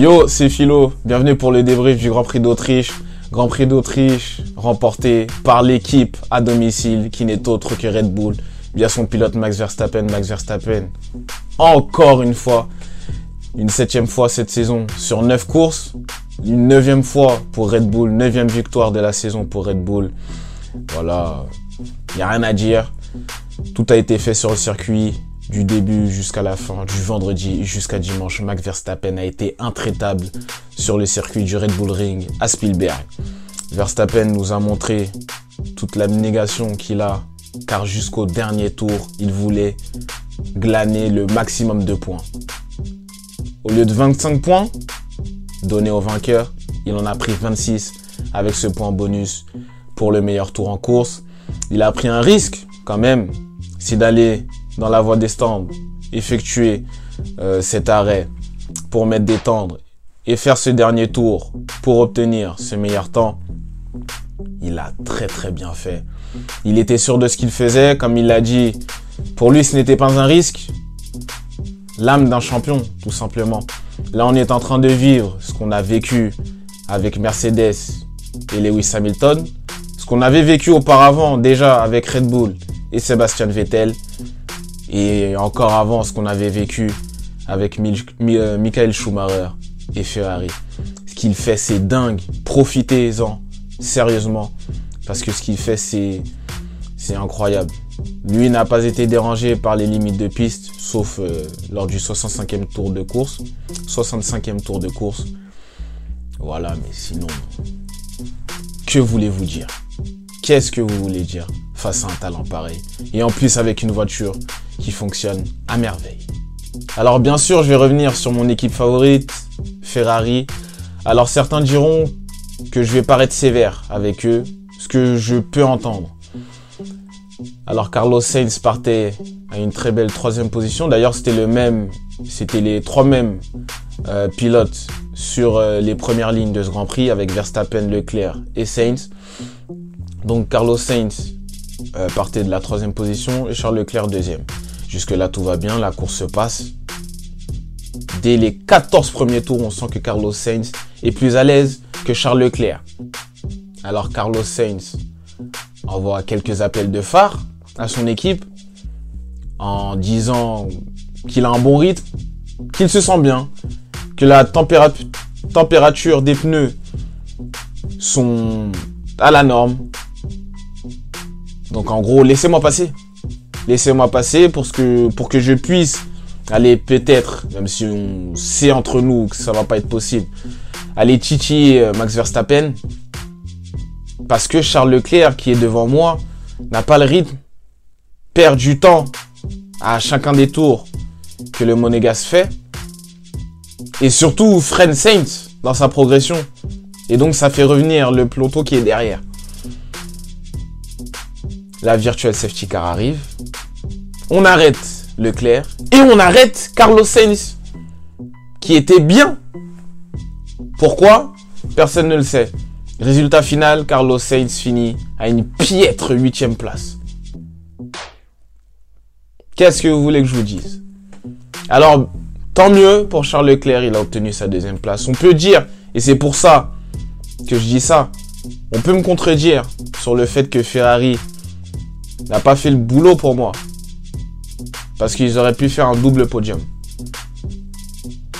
Yo, c'est Philo. Bienvenue pour le débrief du Grand Prix d'Autriche. Grand Prix d'Autriche remporté par l'équipe à domicile qui n'est autre que Red Bull via son pilote Max Verstappen. Max Verstappen, encore une fois, une septième fois cette saison sur neuf courses. Une neuvième fois pour Red Bull, neuvième victoire de la saison pour Red Bull. Voilà, il n'y a rien à dire. Tout a été fait sur le circuit du début jusqu'à la fin, du vendredi jusqu'à dimanche, Max Verstappen a été intraitable sur le circuit du Red Bull Ring à Spielberg. Verstappen nous a montré toute l'abnégation qu'il a, car jusqu'au dernier tour, il voulait glaner le maximum de points. Au lieu de 25 points donnés au vainqueur, il en a pris 26 avec ce point bonus pour le meilleur tour en course. Il a pris un risque quand même, c'est d'aller dans la voie des stands, effectuer euh, cet arrêt pour mettre des tendres et faire ce dernier tour pour obtenir ce meilleur temps, il a très très bien fait. Il était sûr de ce qu'il faisait, comme il l'a dit. Pour lui, ce n'était pas un risque. L'âme d'un champion, tout simplement. Là, on est en train de vivre ce qu'on a vécu avec Mercedes et Lewis Hamilton, qu'on avait vécu auparavant déjà avec Red Bull et Sébastien Vettel, et encore avant ce qu'on avait vécu avec euh, Michael Schumacher et Ferrari. Ce qu'il fait, c'est dingue. Profitez-en, sérieusement. Parce que ce qu'il fait, c'est, incroyable. Lui n'a pas été dérangé par les limites de piste, sauf euh, lors du 65e tour de course. 65e tour de course. Voilà, mais sinon, que voulez-vous dire? Qu'est-ce que vous voulez dire face à un talent pareil Et en plus avec une voiture qui fonctionne à merveille. Alors bien sûr, je vais revenir sur mon équipe favorite, Ferrari. Alors certains diront que je vais paraître sévère avec eux, ce que je peux entendre. Alors Carlos Sainz partait à une très belle troisième position. D'ailleurs, c'était le même, c'était les trois mêmes euh, pilotes sur euh, les premières lignes de ce Grand Prix avec Verstappen, Leclerc et Sainz. Donc Carlos Sainz euh, partait de la troisième position et Charles Leclerc deuxième. Jusque-là, tout va bien, la course se passe. Dès les 14 premiers tours, on sent que Carlos Sainz est plus à l'aise que Charles Leclerc. Alors Carlos Sainz envoie quelques appels de phare à son équipe en disant qu'il a un bon rythme, qu'il se sent bien, que la température des pneus sont à la norme. Donc en gros, laissez-moi passer laissez-moi passer pour, que, je puisse aller peut-être, même si on sait entre nous que ça va pas être possible, aller titiller euh, Max Verstappen. Parce que Charles Leclerc, qui est devant moi, n'a pas le rythme, perd du temps à chacun des tours que le Monégas fait. Et surtout, freine Saints dans sa progression. Et donc, ça fait revenir le peloton qui est derrière. La Virtual Safety Car arrive on arrête Leclerc et on arrête Carlos Sainz, qui était bien. Pourquoi? Personne ne le sait. Résultat final, Carlos Sainz finit à une piètre huitième place. Qu'est-ce que vous voulez que je vous dise? Alors, tant mieux pour Charles Leclerc, il a obtenu sa deuxième place. On peut dire, et c'est pour ça que je dis ça, on peut me contredire sur le fait que Ferrari n'a pas fait le boulot pour moi. Parce qu'ils auraient pu faire un double podium.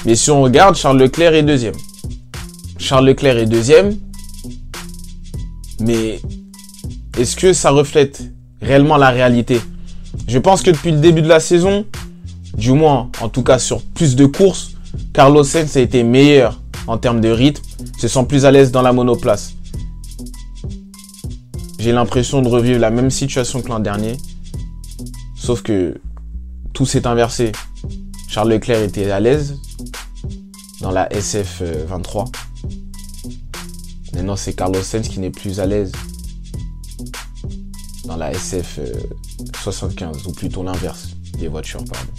Mais si on regarde, Charles Leclerc est deuxième. Charles Leclerc est deuxième. Mais est-ce que ça reflète réellement la réalité? Je pense que depuis le début de la saison, du moins en tout cas sur plus de courses, Carlos Sainz a été meilleur en termes de rythme, se sent plus à l'aise dans la monoplace. J'ai l'impression de revivre la même situation que l'an dernier, sauf que tout s'est inversé. Charles Leclerc était à l'aise dans la SF 23. Maintenant, c'est Carlos Sainz qui n'est plus à l'aise dans la SF 75, ou plutôt l'inverse des voitures, pardon.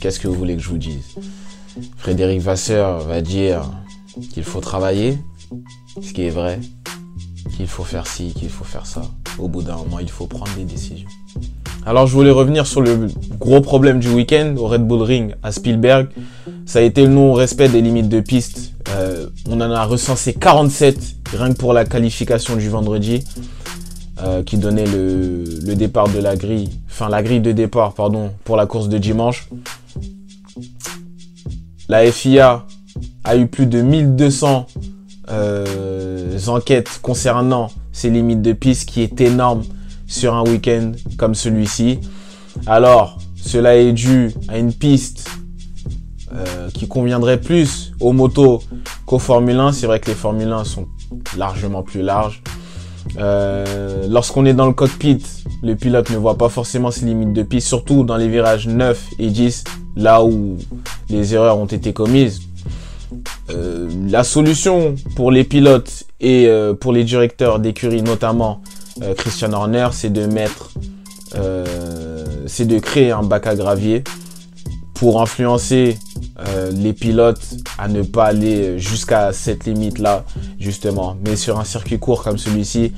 Qu'est-ce que vous voulez que je vous dise? Frédéric Vasseur va dire qu'il faut travailler, ce qui est vrai, qu'il faut faire ci, qu'il faut faire ça. au bout d'un moment, il faut prendre des décisions. Alors je voulais revenir sur le gros problème du week-end au Red Bull Ring à Spielberg. Ça a été le non-respect des limites de piste. Euh, on en a recensé 47 rien que pour la qualification du vendredi euh, qui donnait le, le, départ de la grille, enfin la grille de départ pardon pour la course de dimanche. La FIA a eu plus de 1200 euh, enquêtes concernant ces limites de piste qui est énorme sur un week-end comme celui-ci. Alors, cela est dû à une piste euh, qui conviendrait plus aux motos qu'aux Formule 1. C'est vrai que les Formule 1 sont largement plus larges. Euh, lorsqu'on est dans le cockpit, le pilote ne voit pas forcément ses limites de piste, surtout dans les virages 9 et 10, là où les erreurs ont été commises. Euh, la solution pour les pilotes et euh, pour les directeurs d'écurie, notamment euh, Christian Horner, c'est de mettre, c'est de créer un bac à gravier pour influencer les pilotes à ne pas aller jusqu'à cette limite-là, justement. Mais sur un circuit court comme celui-ci,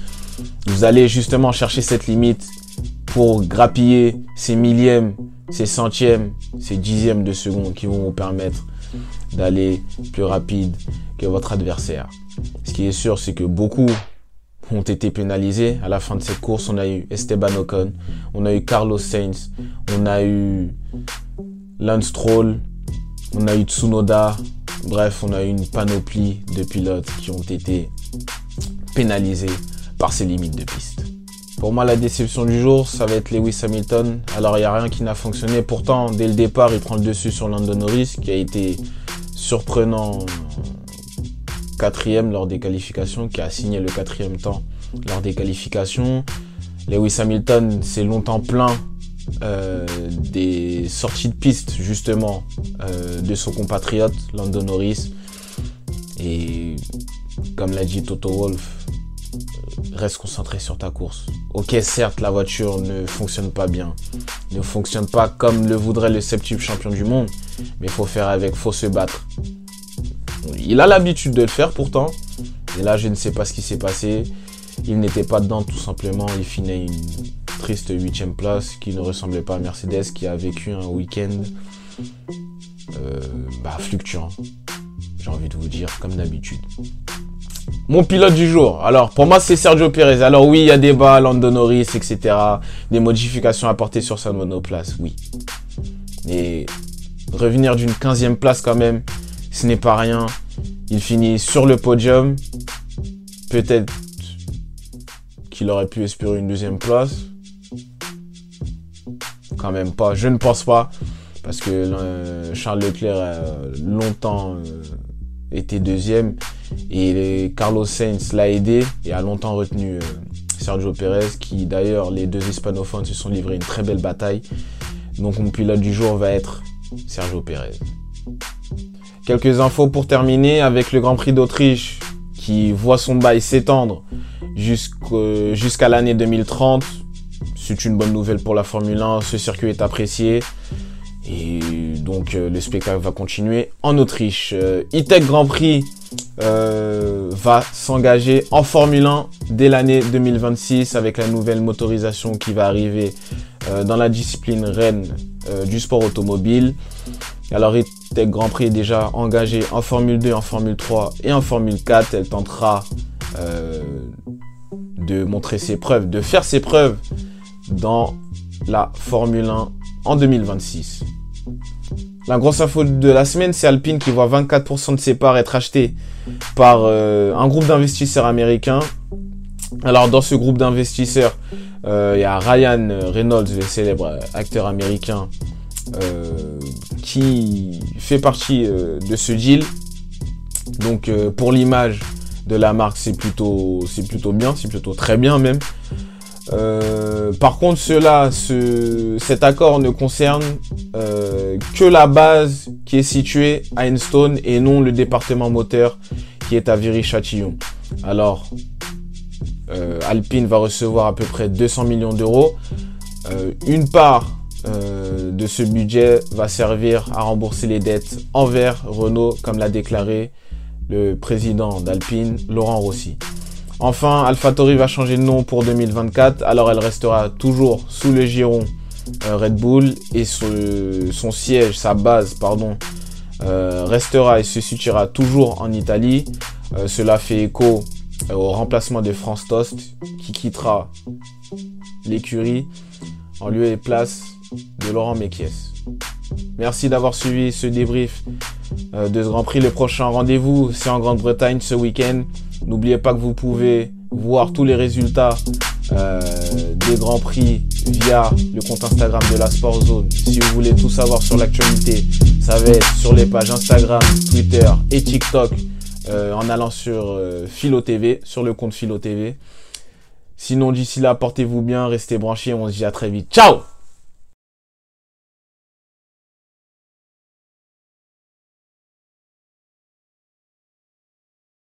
vous allez justement chercher cette limite pour grappiller ces millièmes, ces centièmes, ces dixièmes de seconde qui vont vous permettre d'aller plus rapide que votre adversaire. Ce qui est sûr, c'est que beaucoup ont été pénalisés. À la fin de cette course, on a eu Esteban Ocon, on a eu Carlos Sainz, on a eu Lance Stroll, on a eu Tsunoda. Bref, on a eu une panoplie de pilotes qui ont été pénalisés par ces limites de piste. Pour moi, la déception du jour, ça va être Lewis Hamilton. Alors, il n'y a rien qui n'a fonctionné. Pourtant, dès le départ, il prend le dessus sur Lando Norris, qui a été surprenant quatrième lors des qualifications, qui a signé le quatrième temps lors des qualifications. Lewis Hamilton s'est longtemps plaint euh, des sorties de piste justement euh, de son compatriote Lando Norris. Et comme l'a dit Toto Wolff, reste concentré sur ta course. Ok, certes, la voiture ne fonctionne pas bien, ne fonctionne pas comme le voudrait le septième champion du monde, mais faut faire avec, faut se battre. Il a l'habitude de le faire pourtant, et là, je ne sais pas ce qui s'est passé. Il n'était pas dedans tout simplement. Il finit une triste huitième place qui ne ressemblait pas à Mercedes, qui a vécu un week-end euh, bah, fluctuant. J'ai envie de vous dire, comme d'habitude. Mon pilote du jour. Alors, pour moi, c'est Sergio Perez. Alors oui, il y a des bas, Lando Norris, etc. Des modifications apportées sur sa monoplace, oui. Mais revenir d'une 15e place quand même, ce n'est pas rien. Il finit sur le podium. Peut-être qu'il aurait pu espérer une deuxième place. Quand même pas. Je ne pense pas. Parce que euh, Charles Leclerc a longtemps euh, été deuxième. Et Carlos Sainz l'a aidé et a longtemps retenu euh, Sergio Perez, qui d'ailleurs, les deux hispanophones se sont livrés une très belle bataille. Donc mon pilote du jour va être Sergio Perez. Quelques infos pour terminer avec le Grand Prix d'Autriche qui voit son bail s'étendre jusqu'à l'année 2030. C'est une bonne nouvelle pour la Formule 1, ce circuit est apprécié. Et donc euh, le spectacle va continuer en Autriche. Euh, E-Tech Grand Prix euh, va s'engager en Formule 1 dès l'année 2026 avec la nouvelle motorisation qui va arriver dans la discipline reine du sport automobile. Alors E-Tech Grand Prix déjà engagé en Formule 2, en Formule 3 et en Formule 4. Elle tentera de montrer ses preuves, de faire ses preuves dans la Formule 1 en 2026. La grosse info de la semaine, c'est Alpine qui voit 24% de ses parts être achetées par euh, un groupe d'investisseurs américains. Alors dans ce groupe d'investisseurs, euh, il y a Ryan Reynolds, le célèbre acteur américain, euh, qui fait partie de ce deal. Donc pour l'image de la marque, c'est plutôt, c'est plutôt bien, c'est plutôt très bien même. Euh, par contre, cela, ce, cet accord ne concerne euh, que la base qui est située à Enstone et non le département moteur qui est à Viry-Châtillon. Alors, euh, Alpine va recevoir à peu près 200 millions d'euros. une part de ce budget va servir à rembourser les dettes envers Renault, comme l'a déclaré le président d'Alpine, Laurent Rossi. Enfin, AlphaTauri va changer de nom pour 2024, alors elle restera toujours sous le giron euh, Red Bull et son siège, sa base, pardon, euh, restera et se situera toujours en Italie. Euh, cela fait écho au remplacement de France Tost qui quittera l'écurie en lieu et place de Laurent Mekies. Merci d'avoir suivi ce débrief de ce Grand Prix. Le prochain rendez-vous, c'est en Grande-Bretagne ce week-end. N'oubliez pas que vous pouvez voir tous les résultats euh, des Grands Prix via le compte Instagram de la Sport Zone. Si vous voulez tout savoir sur l'actualité, ça va être sur les pages Instagram, Twitter et TikTok euh, en allant sur euh, Philo TV, sur le compte Philo TV. Sinon, d'ici là, portez-vous bien, restez branchés, on se dit à très vite. Ciao